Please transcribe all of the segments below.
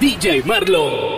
DJ Marlo.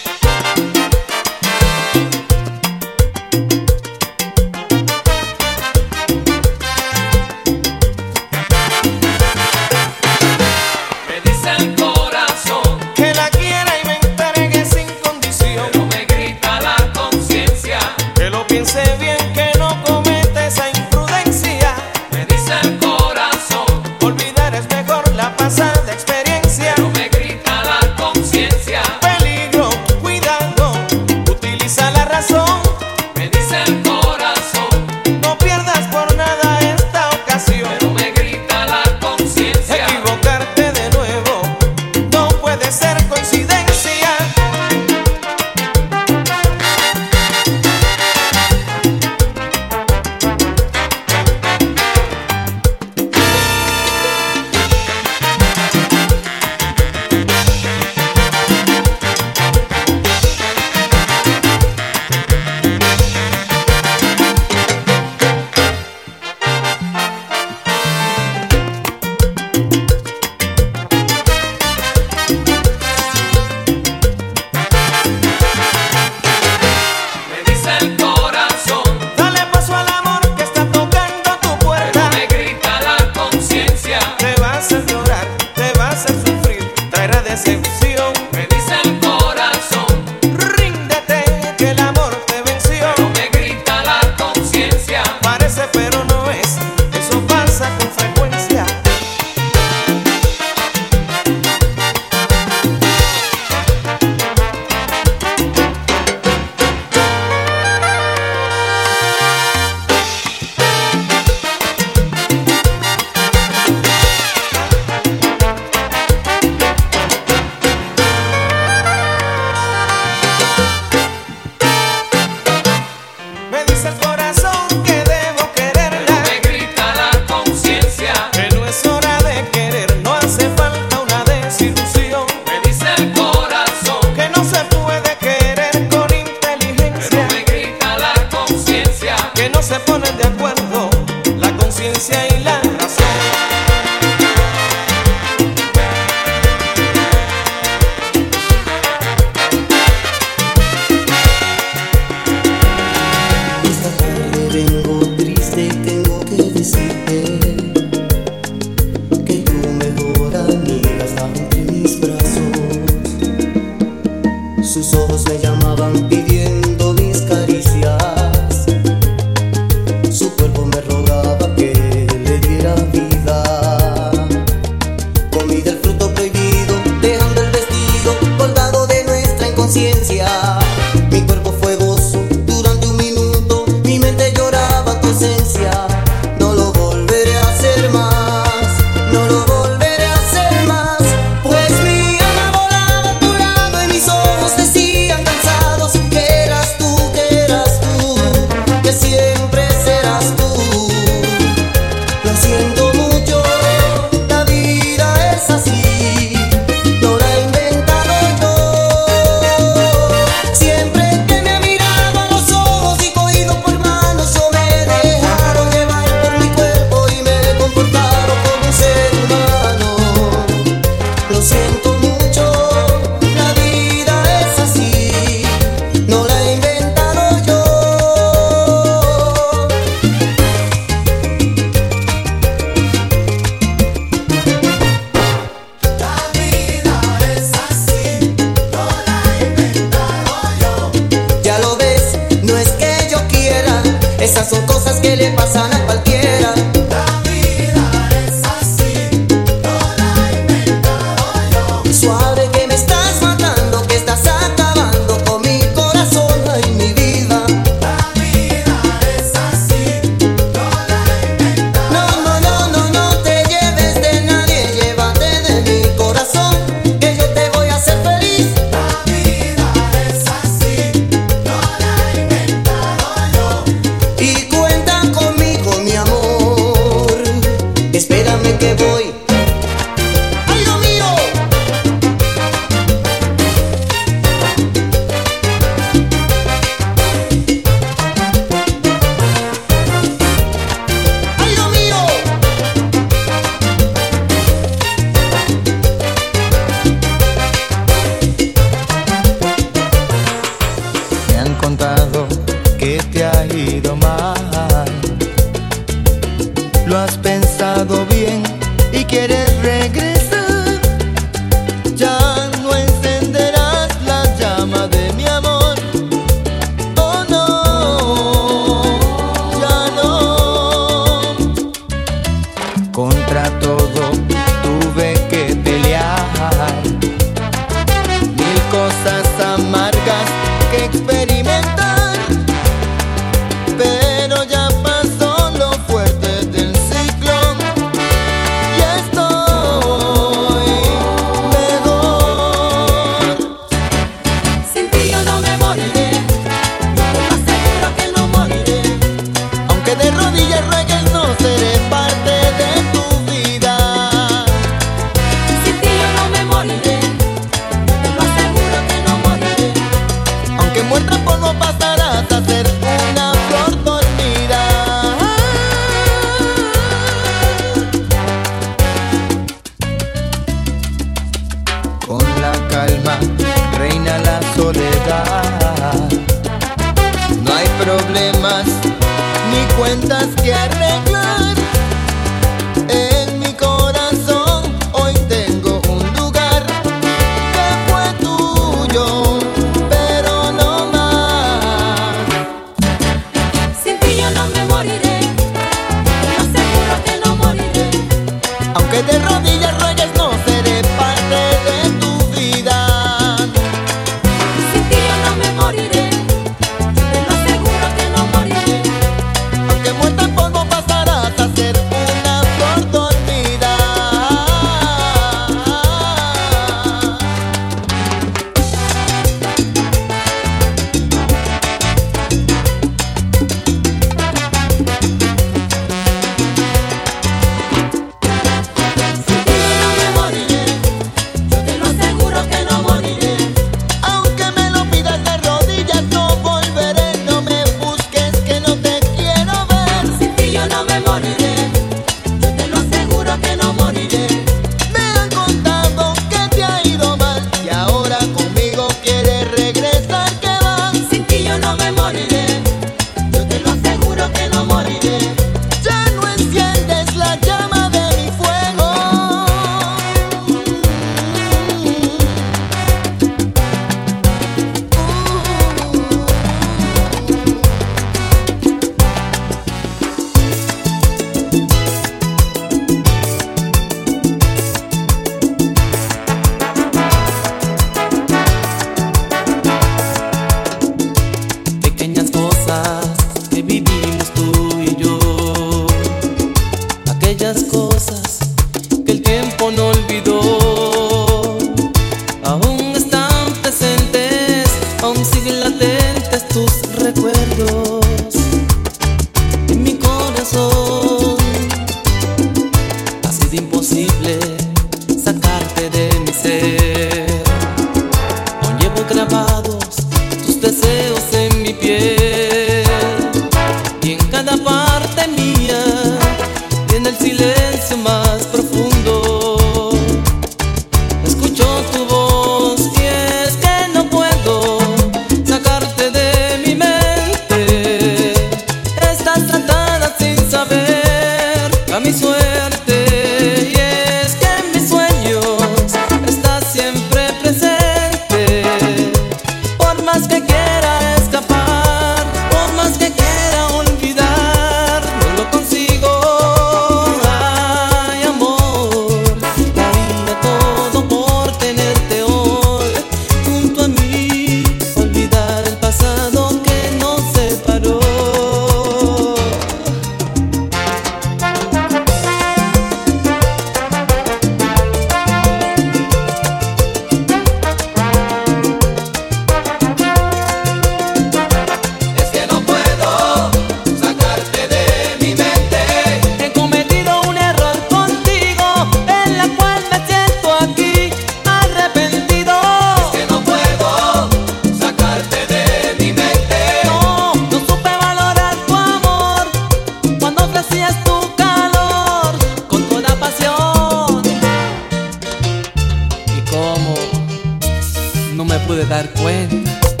Gracias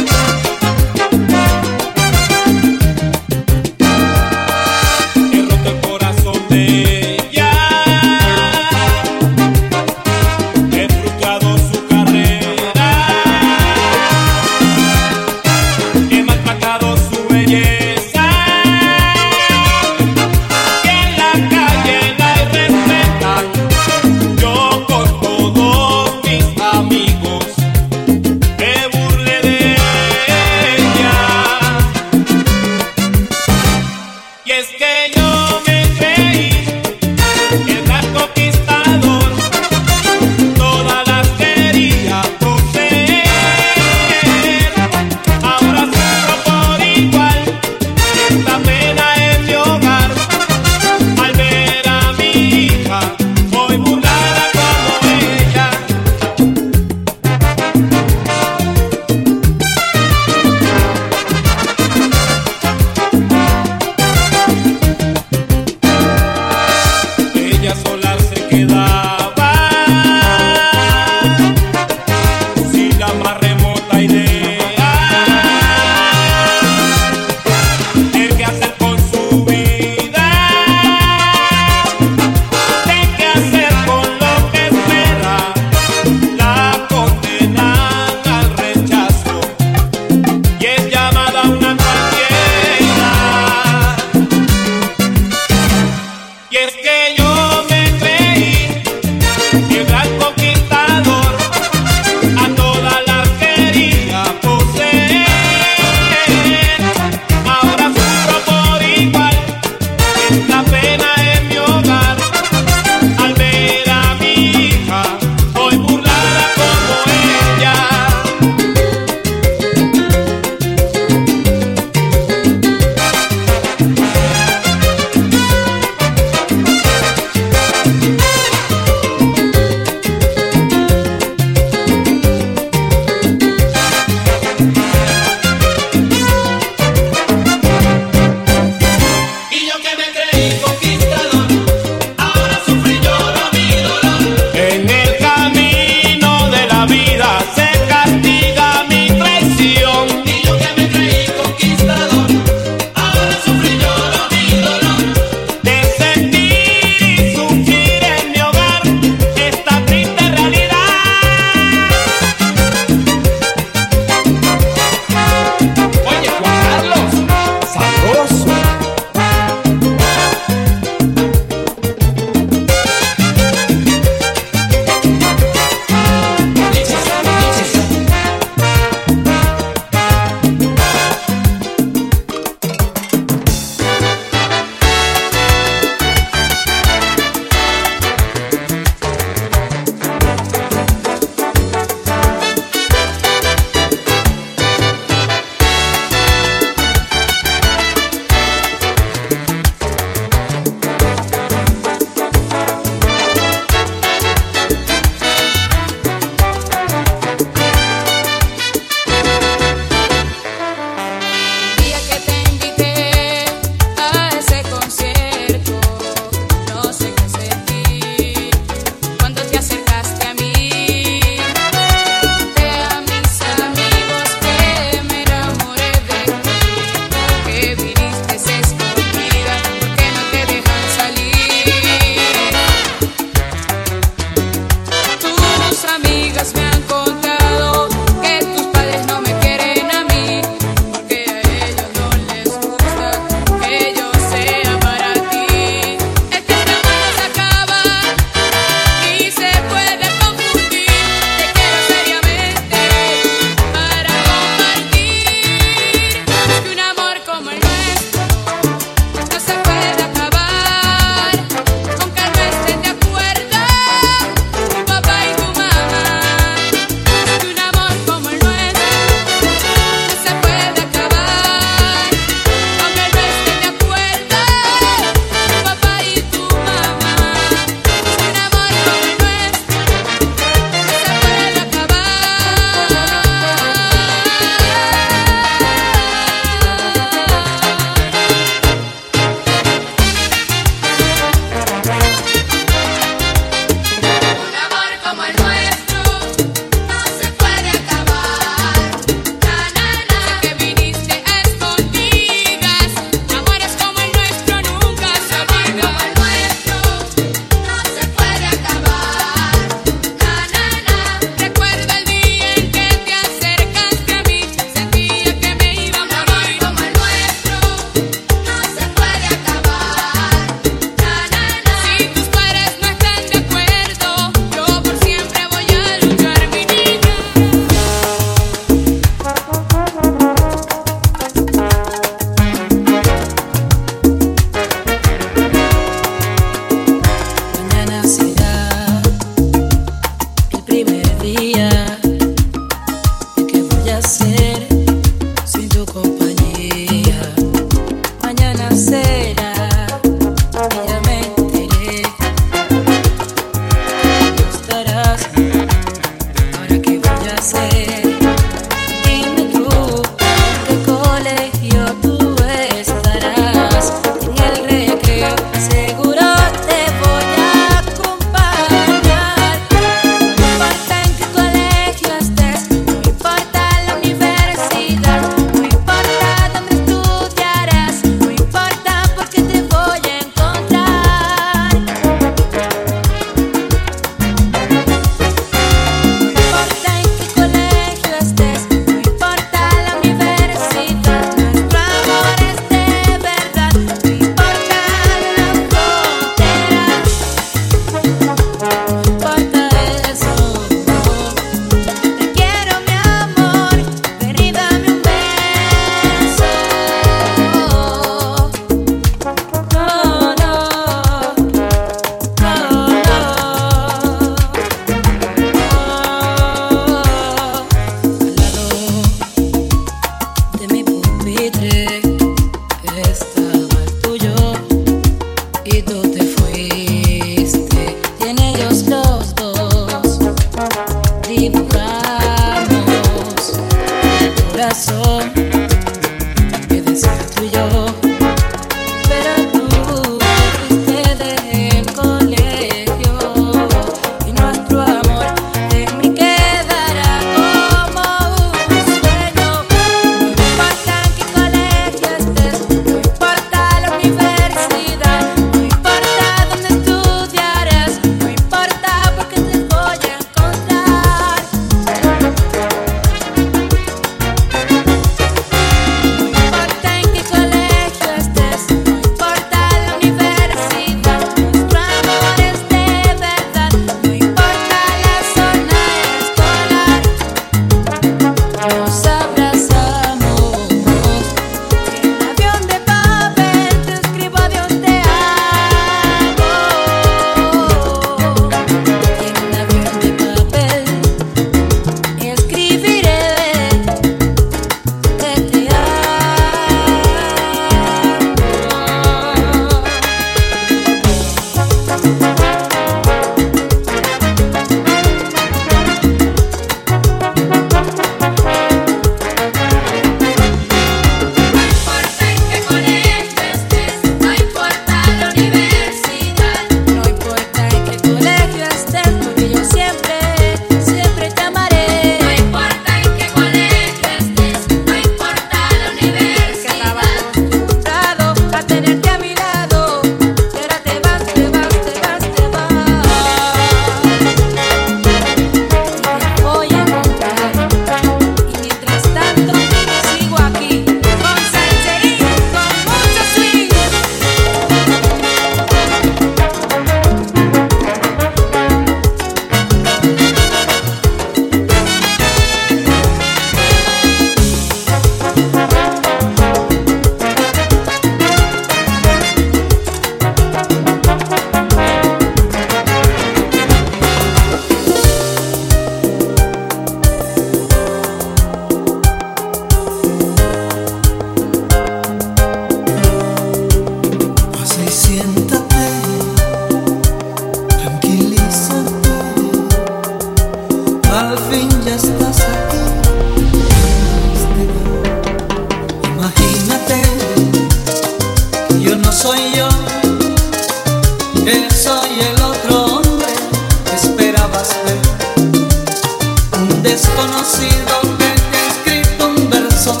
desconocido que te escrito un verso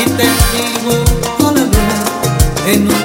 y te dibujo la luna en un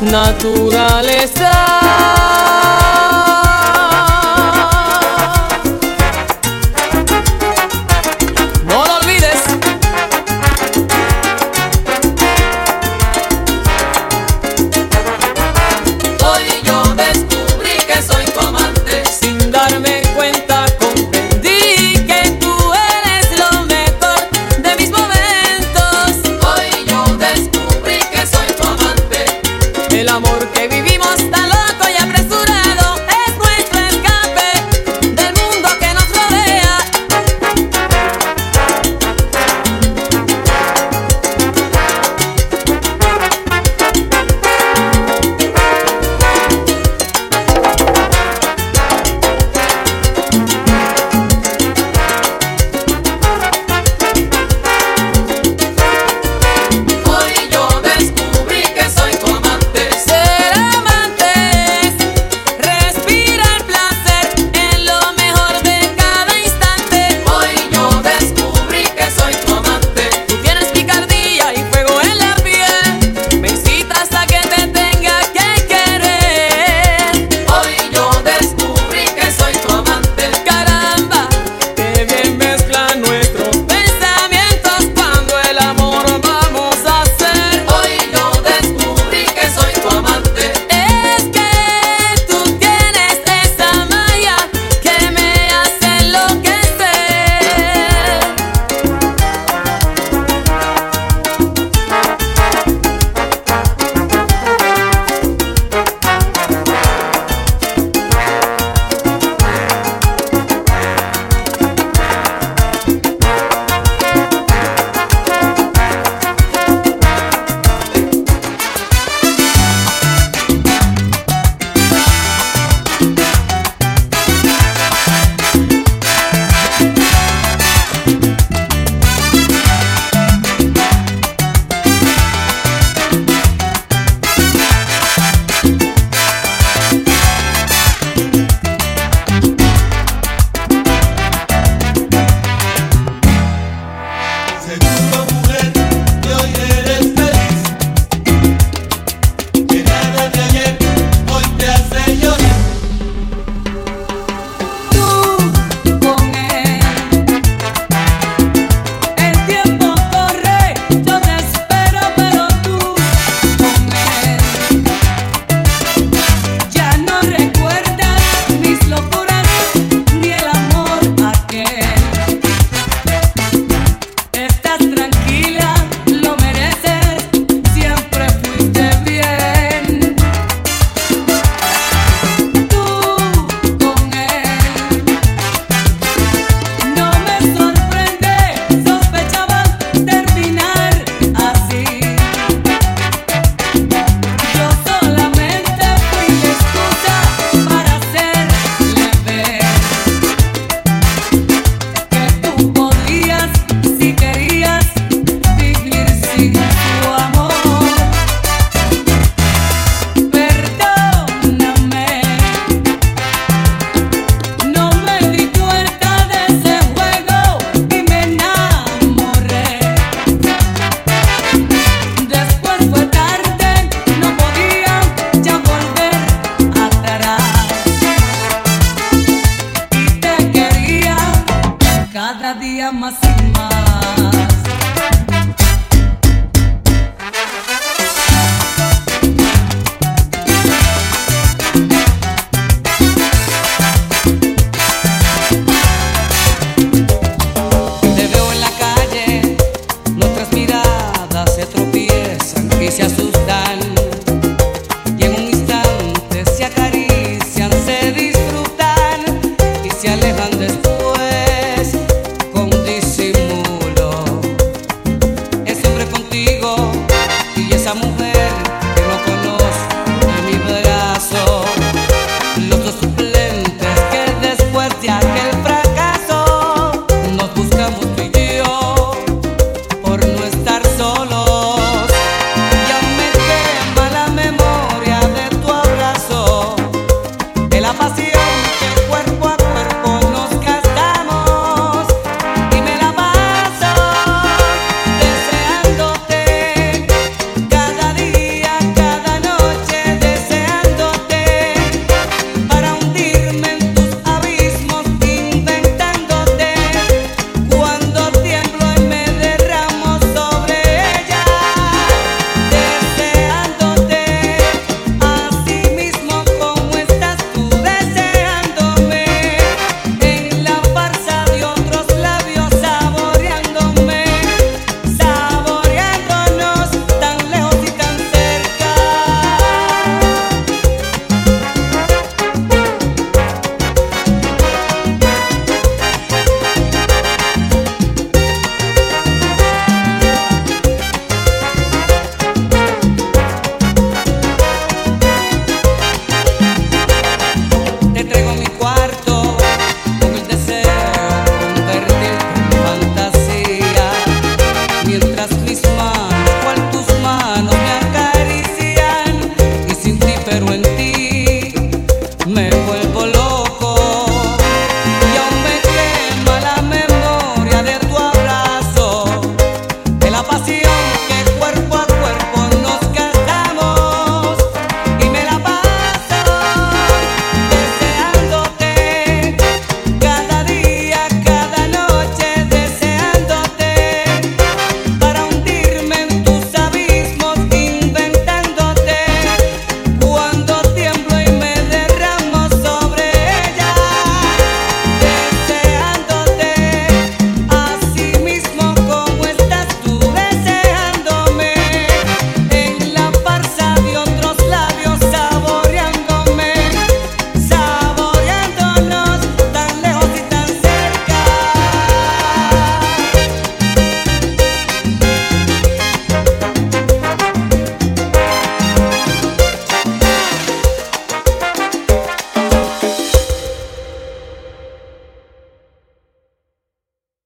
naturaleza.